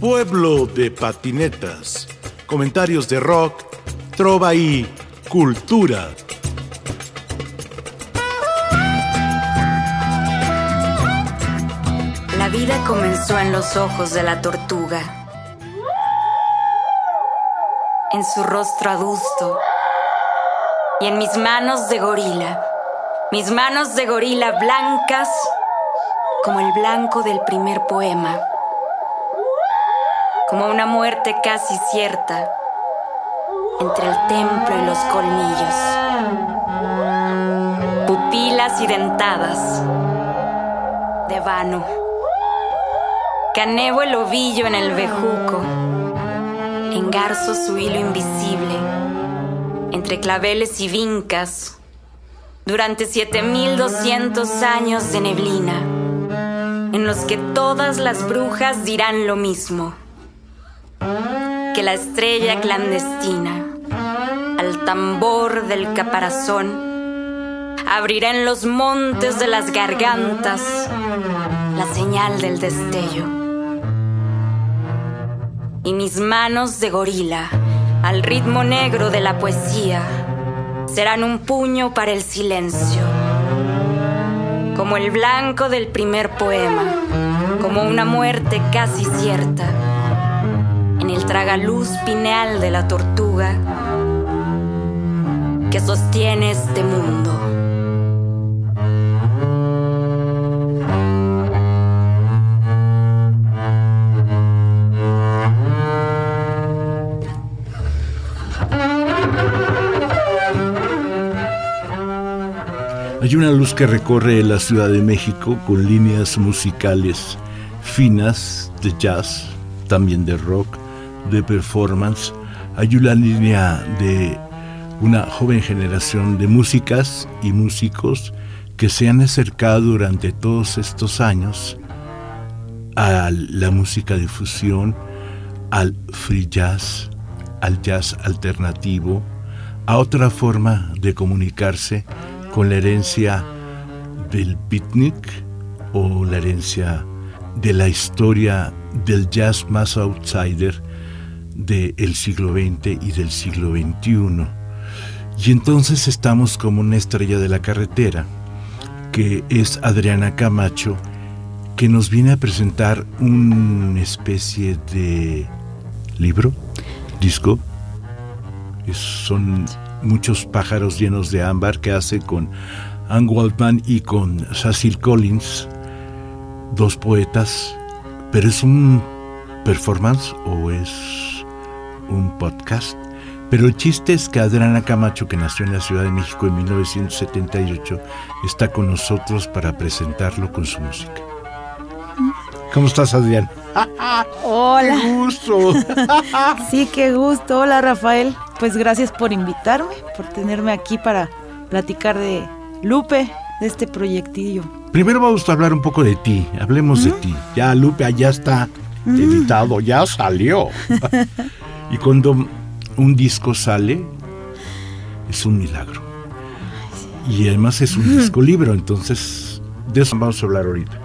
Pueblo de patinetas. Comentarios de rock, trova y cultura. La vida comenzó en los ojos de la tortuga. En su rostro adusto. Y en mis manos de gorila. Mis manos de gorila blancas como el blanco del primer poema como una muerte casi cierta entre el templo y los colmillos. Pupilas y dentadas de vano. Canevo el ovillo en el bejuco. Engarzo su hilo invisible entre claveles y vincas durante 7200 años de neblina en los que todas las brujas dirán lo mismo que la estrella clandestina, al tambor del caparazón, abrirá en los montes de las gargantas la señal del destello. Y mis manos de gorila, al ritmo negro de la poesía, serán un puño para el silencio, como el blanco del primer poema, como una muerte casi cierta el tragaluz pineal de la tortuga que sostiene este mundo. Hay una luz que recorre la Ciudad de México con líneas musicales finas de jazz, también de rock, de performance, hay una línea de una joven generación de músicas y músicos que se han acercado durante todos estos años a la música de fusión, al free jazz, al jazz alternativo, a otra forma de comunicarse con la herencia del beatnik o la herencia de la historia del jazz más outsider del siglo XX y del siglo XXI. Y entonces estamos como una estrella de la carretera, que es Adriana Camacho, que nos viene a presentar una especie de libro, disco. son muchos pájaros llenos de ámbar que hace con Anne Waldman y con Cecil Collins, dos poetas, pero es un performance o es un podcast. Pero el chiste es que Adriana Camacho, que nació en la Ciudad de México en 1978, está con nosotros para presentarlo con su música. ¿Cómo estás, Adrián? Hola. ¡Qué gusto! sí, qué gusto. Hola, Rafael. Pues gracias por invitarme, por tenerme aquí para platicar de Lupe, de este proyectillo. Primero vamos a hablar un poco de ti. Hablemos de ti. Ya Lupe allá está editado, ya salió. Y cuando un disco sale, es un milagro. Y además es un disco libro, entonces de eso vamos a hablar ahorita.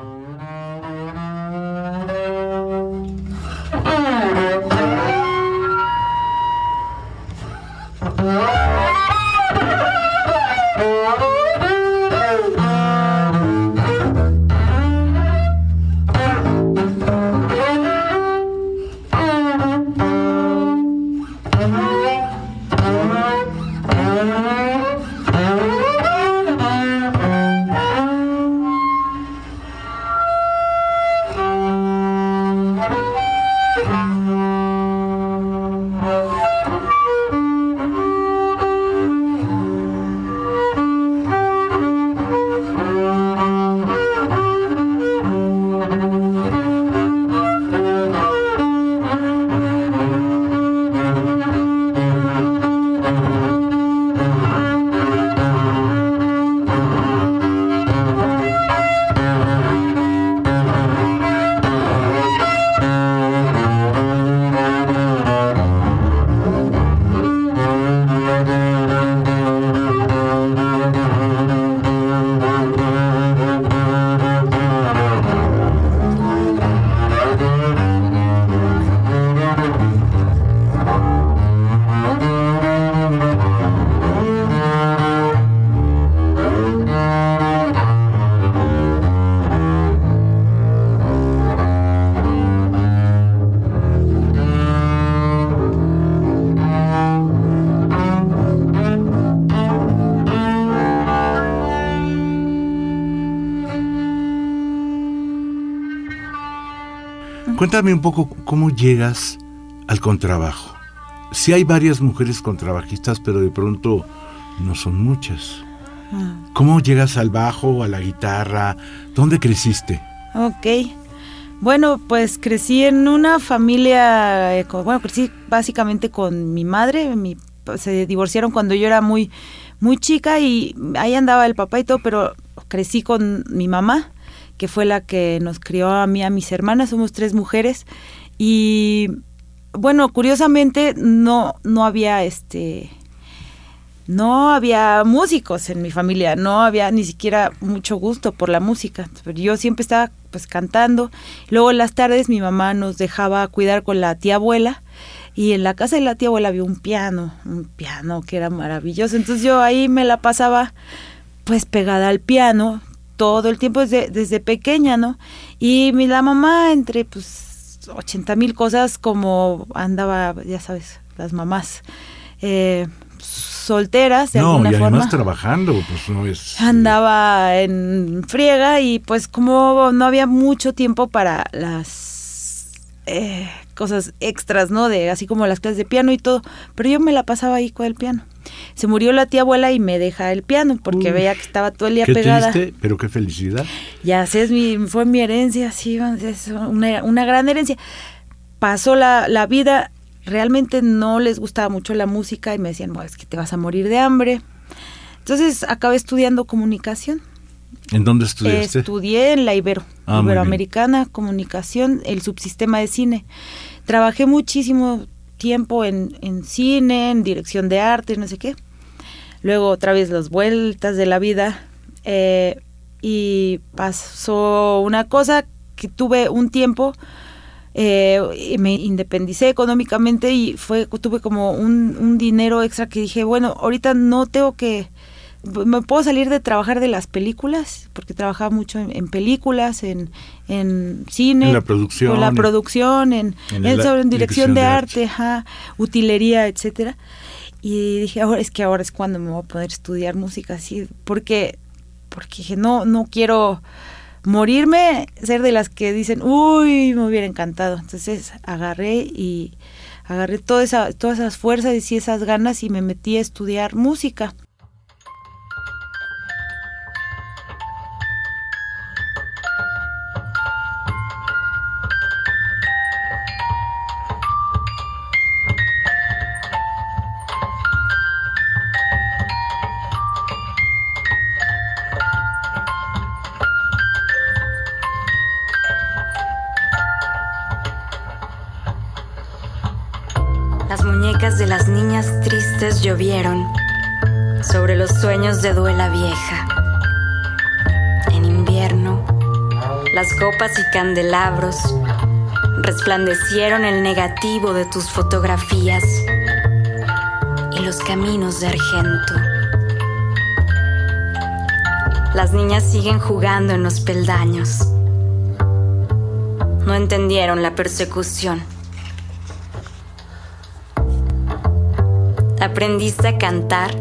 Cuéntame un poco cómo llegas al contrabajo. Sí hay varias mujeres contrabajistas, pero de pronto no son muchas. Ah. ¿Cómo llegas al bajo, a la guitarra? ¿Dónde creciste? Ok. Bueno, pues crecí en una familia, eh, bueno, crecí básicamente con mi madre, mi, se divorciaron cuando yo era muy, muy chica y ahí andaba el papá y todo, pero crecí con mi mamá, que fue la que nos crió a mí, a mis hermanas, somos tres mujeres y bueno, curiosamente no, no había este no había músicos en mi familia, no había ni siquiera mucho gusto por la música. Yo siempre estaba pues cantando. Luego en las tardes mi mamá nos dejaba cuidar con la tía abuela y en la casa de la tía abuela había un piano, un piano que era maravilloso. Entonces yo ahí me la pasaba pues pegada al piano todo el tiempo desde, desde pequeña, ¿no? Y mi, la mamá entre pues 80 mil cosas como andaba, ya sabes, las mamás. Eh, solteras de no, alguna y además trabajando, pues no es... Andaba en friega y pues como no había mucho tiempo para las eh, cosas extras, ¿no? De así como las clases de piano y todo, pero yo me la pasaba ahí con el piano. Se murió la tía abuela y me deja el piano porque veía que estaba todo el día qué pegada. Triste, pero qué felicidad. Ya sé, es mi, fue mi herencia, sí, es una, una gran herencia. Pasó la, la vida realmente no les gustaba mucho la música y me decían, bueno, es que te vas a morir de hambre. Entonces acabé estudiando comunicación. ¿En dónde estudiaste? Estudié en la Ibero, ah, Iberoamericana, comunicación, el subsistema de cine. Trabajé muchísimo tiempo en, en cine, en dirección de arte, no sé qué. Luego otra vez las vueltas de la vida. Eh, y pasó una cosa que tuve un tiempo eh, me independicé económicamente y fue tuve como un, dinero extra que dije, bueno, ahorita no tengo que me puedo salir de trabajar de las películas, porque trabajaba mucho en, películas, en, en cine, en la producción, en, la producción, en, en, dirección de, arte, utilería, etcétera. Y dije, ahora es que ahora es cuando me voy a poder estudiar música así, porque porque dije, no no quiero morirme, ser de las que dicen, uy, me hubiera encantado. Entonces agarré y agarré toda esa, todas esas fuerzas y esas ganas y me metí a estudiar música. Las niñas tristes llovieron sobre los sueños de duela vieja. En invierno, las copas y candelabros resplandecieron el negativo de tus fotografías y los caminos de argento. Las niñas siguen jugando en los peldaños. No entendieron la persecución aprendiste a cantar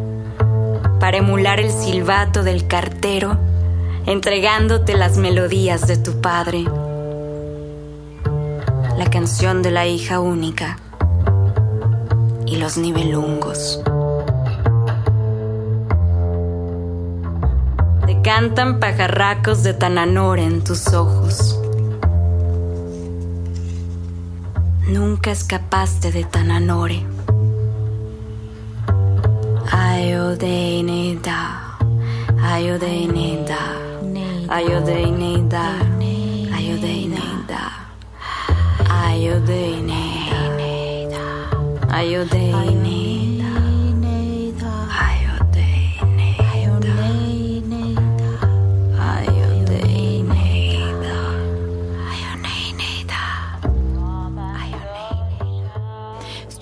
para emular el silbato del cartero, entregándote las melodías de tu padre. La canción de la hija única y los nivelungos. Te cantan pajarracos de Tananore en tus ojos. Nunca escapaste de Tananore. Ayudenida, ayudenida, ayudenida, ayudenida, ayudenida, ayudenida.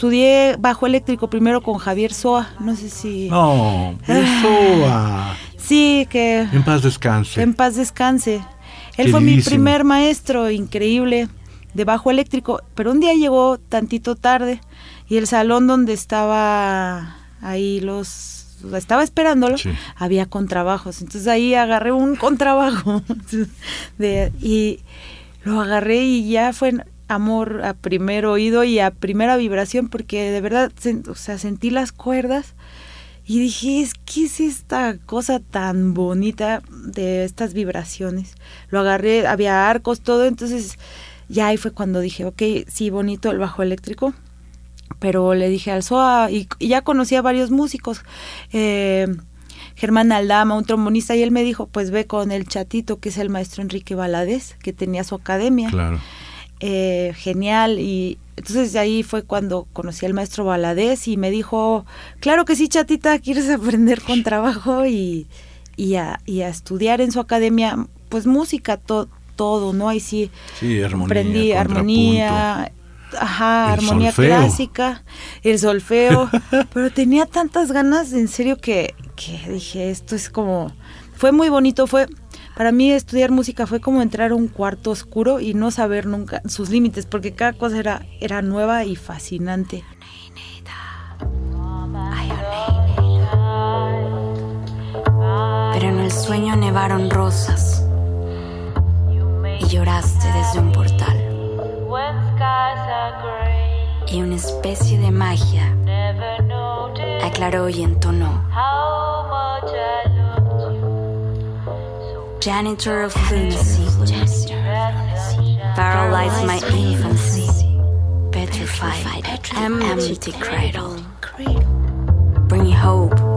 Estudié bajo eléctrico primero con Javier Soa, no sé si... No, Soa. sí, que... En paz descanse. En paz descanse. Él fue mi primer maestro, increíble, de bajo eléctrico, pero un día llegó tantito tarde y el salón donde estaba ahí los estaba esperándolo, había contrabajos. Entonces ahí agarré un contrabajo de, y lo agarré y ya fue amor a primer oído y a primera vibración porque de verdad, o sea, sentí las cuerdas y dije, ¿qué es esta cosa tan bonita de estas vibraciones? Lo agarré, había arcos, todo, entonces ya ahí fue cuando dije, ok, sí, bonito el bajo eléctrico, pero le dije al SOA y, ya conocía a varios músicos. Eh, Germán Aldama, un trombonista, y él me dijo, pues ve con el chatito, que es el maestro Enrique Valadez, que tenía su academia. Claro. Eh, genial, y entonces ahí fue cuando conocí al maestro Valadez y me dijo, claro que sí, chatita, quieres aprender con trabajo y, y, a, y a estudiar en su academia, pues música, todo, ¿no? Ahí sí, sí armonía, aprendí armonía, ajá, armonía clásica, el solfeo, pero tenía tantas ganas, en serio, que, que dije, esto es como, fue muy bonito, fue, para mí estudiar música fue como entrar a un cuarto oscuro y no saber nunca sus límites, porque cada cosa era, era nueva y fascinante. Pero en el sueño nevaron rosas y lloraste desde un portal. Y una especie de magia aclaró y entonó. Janitor of lunacy, paralyzed my infancy, petrified, empty cradle. Bring hope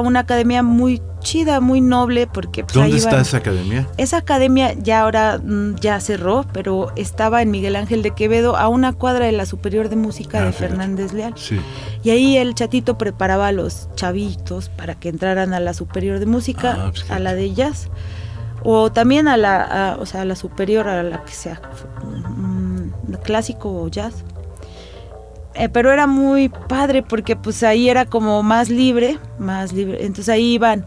una academia muy chida, muy noble, porque... Pues, ¿Dónde está esa academia? Esa academia ya ahora mm, ya cerró, pero estaba en Miguel Ángel de Quevedo, a una cuadra de la Superior de Música de ah, Fernández Leal. Sí. Y ahí el chatito preparaba a los chavitos para que entraran a la Superior de Música, ah, pues, a la de jazz, o también a la, o sea, a la superior, a la que sea, mm, clásico o jazz. Eh, pero era muy padre porque pues ahí era como más libre, más libre. Entonces ahí iban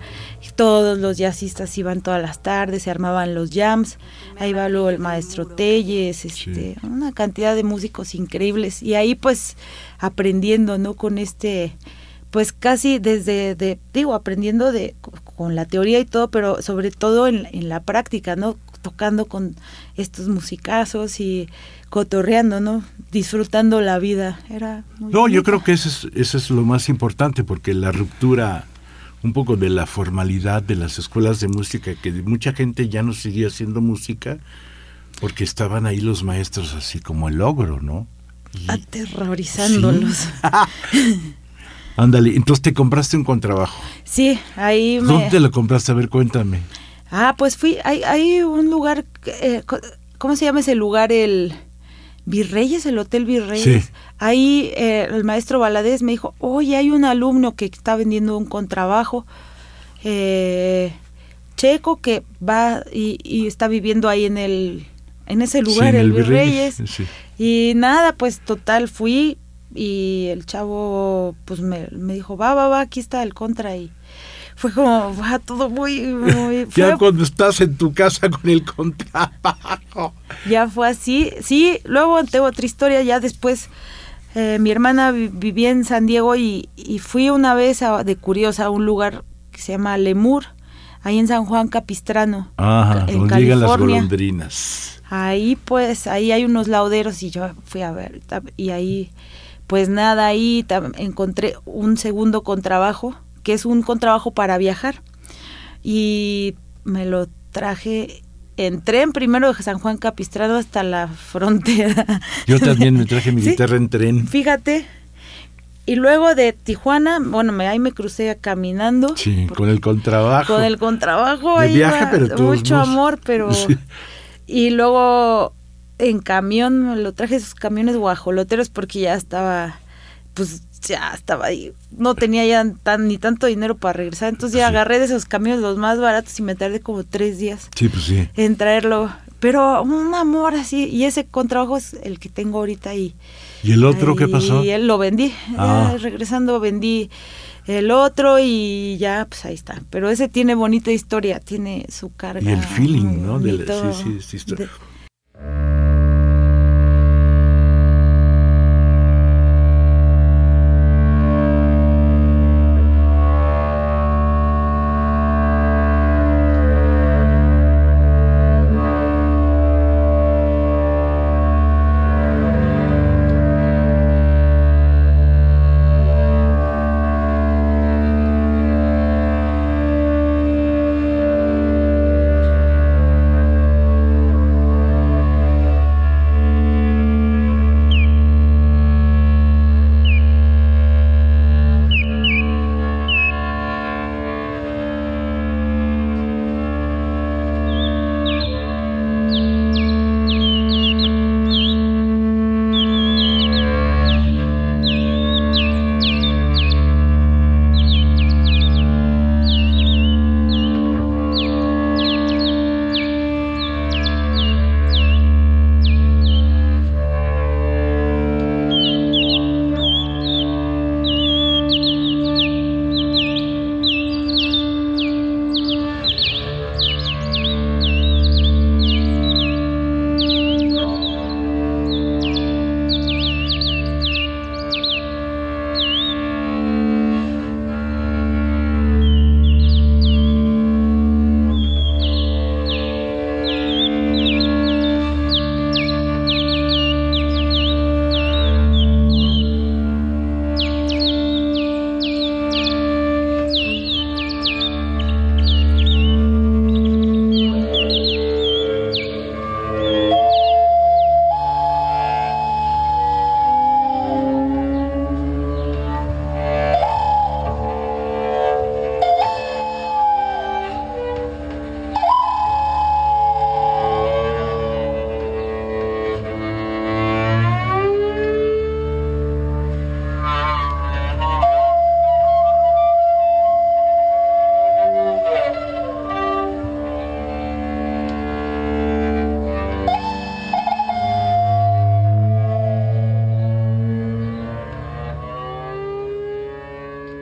todos los jazzistas, iban todas las tardes, se armaban los jams. Ahí va luego el maestro Telles, este, una cantidad de músicos increíbles. Y ahí pues aprendiendo, ¿no? Con este, pues casi desde, de, digo, aprendiendo de, con la teoría y todo, pero sobre todo en, en la práctica, ¿no? Tocando con estos musicazos y cotorreando, ¿no? Disfrutando la vida. Era no, yo creo que eso es, eso es lo más importante, porque la ruptura un poco de la formalidad de las escuelas de música, que mucha gente ya no seguía haciendo música porque estaban ahí los maestros así como el logro, ¿no? Aterrorizándolos. Ándale, entonces te compraste un contrabajo. Sí, ahí me... ¿Dónde lo compraste? A ver, cuéntame. Ah, pues fui, hay, hay un lugar, eh, ¿cómo se llama ese lugar? El... Virreyes, el Hotel Virreyes. Ahí eh, el maestro Valadez me dijo, oye, hay un alumno que está vendiendo un contrabajo eh, checo que va y, está viviendo ahí en el en ese lugar, el, Virreyes. Y nada, pues total fui y el chavo pues me, me dijo, va, va, va, aquí está el contra y fue como, va todo muy... muy ya cuando estás en tu casa con el contrabajo. Ya fue así. Sí, luego tengo otra historia, ya después... Eh, mi hermana vivía en San Diego y, fui una vez de curiosa a un lugar que se llama Lemur, ahí en San Juan Capistrano, Ajá, en donde llegan las golondrinas. Ahí pues, ahí hay unos lauderos y yo fui a ver, y ahí pues nada, ahí encontré un segundo contrabajo, que es un contrabajo para viajar, y me lo traje en tren, primero de San Juan Capistrano hasta la frontera. Yo también me traje mi guitarra en tren. Fíjate, y luego de Tijuana, bueno, me, ahí me crucé caminando. Sí, con el contrabajo. Con el contrabajo. viaje, pero Mucho amor, pero... Y luego en camión, me lo traje esos camiones guajoloteros porque ya estaba, pues ya estaba ahí. No tenía ya tan, ni tanto dinero para regresar. Entonces ya agarré de esos camiones los más baratos y me tardé como tres días. Sí, pues sí. En traerlo. Pero un amor así. Y ese contrabajo es el que tengo ahorita y ¿Y el otro qué pasó? Y él lo vendí. Ah. regresando vendí el otro y ya, pues ahí está. Pero ese tiene bonita historia, tiene su carga. Y el feeling, ¿no? sí, sí, sí,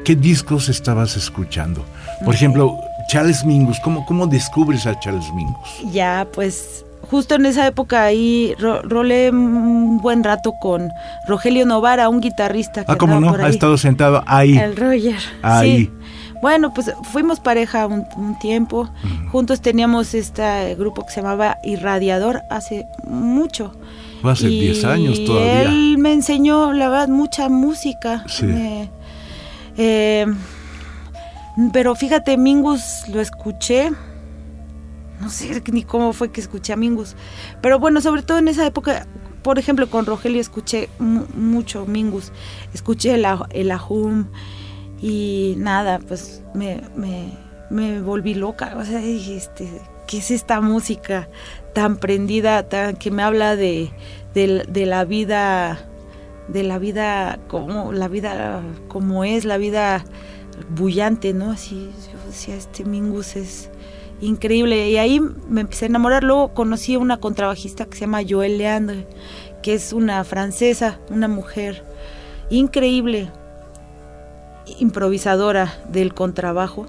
¿Qué discos estabas escuchando? Por ejemplo, Charles Mingus, ¿cómo, ¿cómo descubres a Charles Mingus? Ya, pues justo en esa época ahí rolé un buen rato con Rogelio Novara, un guitarrista. Que ah, ¿cómo no? Ha estado sentado ahí. El Roger. Ahí. Bueno, pues fuimos pareja un, tiempo. Juntos teníamos este grupo que se llamaba Irradiador hace mucho. Hace 10 años todavía. Él me enseñó, la verdad, mucha música. Sí. Eh, pero fíjate, Mingus lo escuché. No sé ni cómo fue que escuché a Mingus. Pero bueno, sobre todo en esa época, por ejemplo, con Rogelio escuché mucho Mingus. Escuché el, el Ahum y nada, pues me, me, volví loca. O sea, dije, este, ¿qué es esta música tan prendida, tan, que me habla de, de la vida de la vida como la vida como es, la vida bullante, ¿no? Así yo decía, este Mingus es increíble y ahí me empecé a enamorar, luego conocí a una contrabajista que se llama Joelle Leandre, que es una francesa, una mujer increíble, improvisadora del contrabajo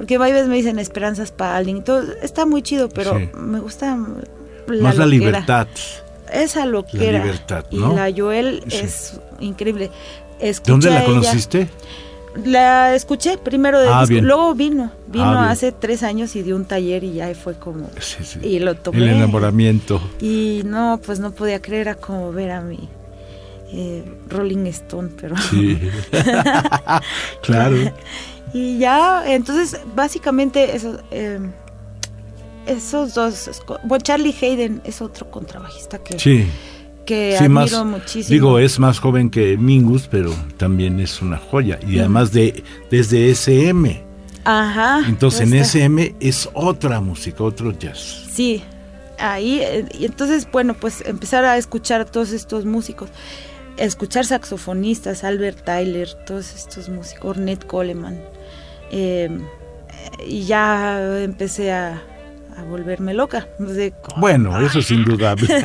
porque varias veces me dicen esperanzas para alguien todo, está muy chido, pero Sí. me gusta la Más la libertad. Esa loquera. La libertad, Y ¿no? la Joel Sí. es increíble. Escuché ¿Dónde la conociste? La escuché primero de Ah, disco, luego vino, vino Ah, bien. hace tres años y dio un taller y ya fue como Sí, sí. y lo tomé. El enamoramiento. Y no, pues no podía creer, era como ver a mi eh, Rolling Stone, pero... Sí. claro. y ya, entonces, básicamente, eso, eh, esos dos... Bueno, Charlie Hayden es otro contrabajista que, Sí. que Sí, más, admiro muchísimo. digo, es más joven que Mingus, pero también es una joya. Y además de desde SM. Ajá. Entonces en SM es otra música, otro jazz. Sí, ahí, eh, y entonces, bueno, pues empezar a escuchar a todos estos músicos, escuchar saxofonistas, Albert Tyler, todos estos músicos, Ornette Coleman, eh, y ya empecé a, a volverme loca. Bueno, eso es indudable.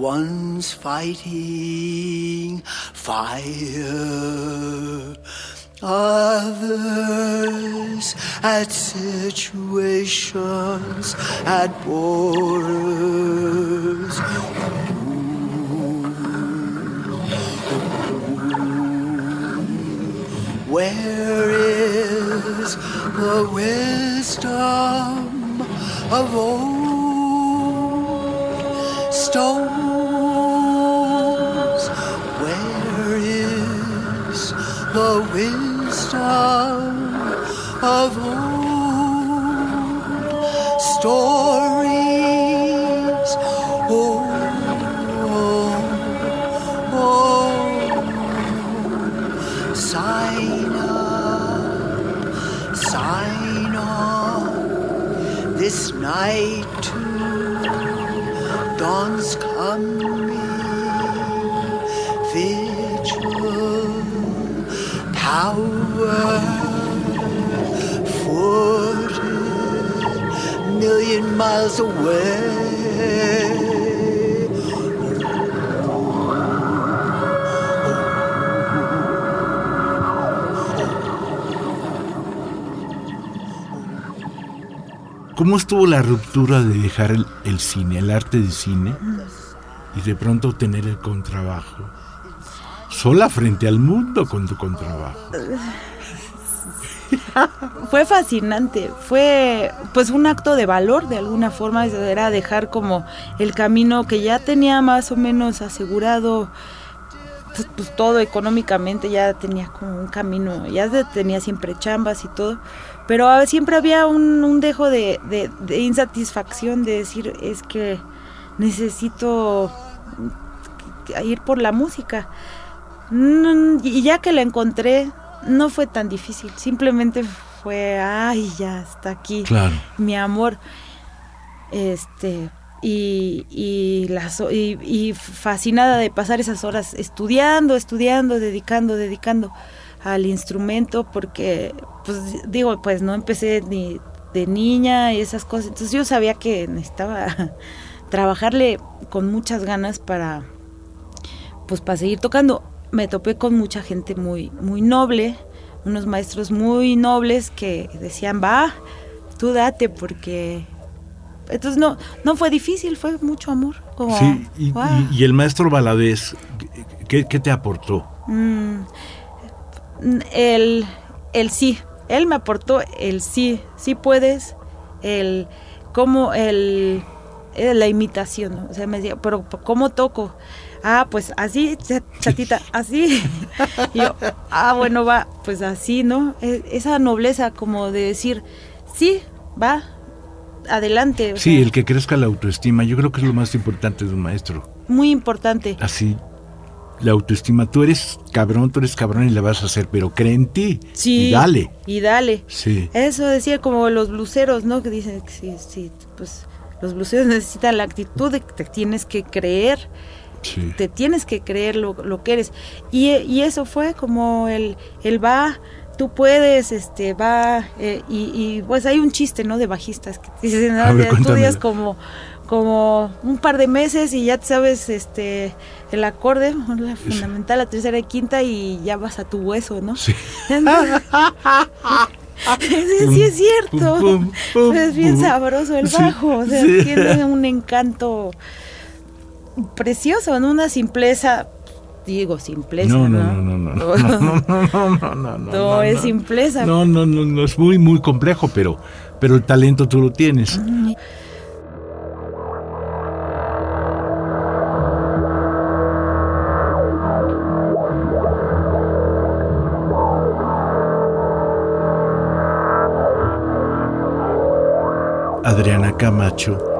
one's fighting fire, others at situations at borders. Where is the wisdom of old stones? Where is the wisdom of old stories? Oh, oh, oh. Sign up, sign on. This night once come be virtual power forty million miles away. ¿Cómo estuvo la ruptura de dejar el, cine, el arte de cine, y de pronto tener el contrabajo? Sola frente al mundo con tu contrabajo. fue fascinante, fue pues un acto de valor de alguna forma, era dejar como el camino que ya tenía más o menos asegurado pues, pues, todo económicamente, ya tenía como un camino, ya tenía siempre chambas y todo, pero siempre había un, dejo de, de insatisfacción de decir es que necesito ir por la música. Y ya que la encontré, no fue tan difícil, simplemente fue, ay, ya está aquí, mi amor. Este, y, y, las, y, fascinada de pasar esas horas estudiando, estudiando, dedicando, dedicando al instrumento, porque, pues digo, pues no empecé ni de niña y esas cosas, entonces yo sabía que necesitaba trabajarle con muchas ganas para, pues para seguir tocando. Me topé con mucha gente muy, muy noble, unos maestros muy nobles que decían, va, tú date porque... Entonces no, no fue difícil, fue mucho amor. sí, y, el maestro Valadez, ¿qué, te aportó? Mm, el, el sí, él me aportó el sí, sí puedes, el cómo el, la imitación, o sea, me decía, pero ¿cómo toco? ah, pues así, chatita, así. y yo, ah, bueno, va, pues así, ¿no? E, esa nobleza como de decir, sí, va, adelante. Sí, el que crezca la autoestima, yo creo que es lo más importante de un maestro. Muy importante. Así, la autoestima, tú eres cabrón, tú eres cabrón y le vas a hacer, pero cree en ti. Sí. Y dale. Y dale. Sí. Eso decía como los bluseros, ¿no? Que dicen que sí, sí, pues los bluseros necesitan la actitud de que te tienes que creer te tienes que creer lo, lo que eres. Y, y, eso fue como el, el va, tú puedes, este, va, eh, y, y, pues hay un chiste, ¿no? De bajistas que dicen, ah, estudias como como un par de meses y ya te sabes este el acorde, la fundamental, la tercera y quinta y ya vas a tu hueso, ¿no? Sí. sí, es cierto. es bien sabroso el bajo, o sea, tiene un encanto precioso, en una simpleza digo simpleza. No, no, no, no, no, no, no, no, no, no, no, es simpleza. No, no, no, no, es muy, muy complejo, pero, pero el talento tú lo tienes. Camacho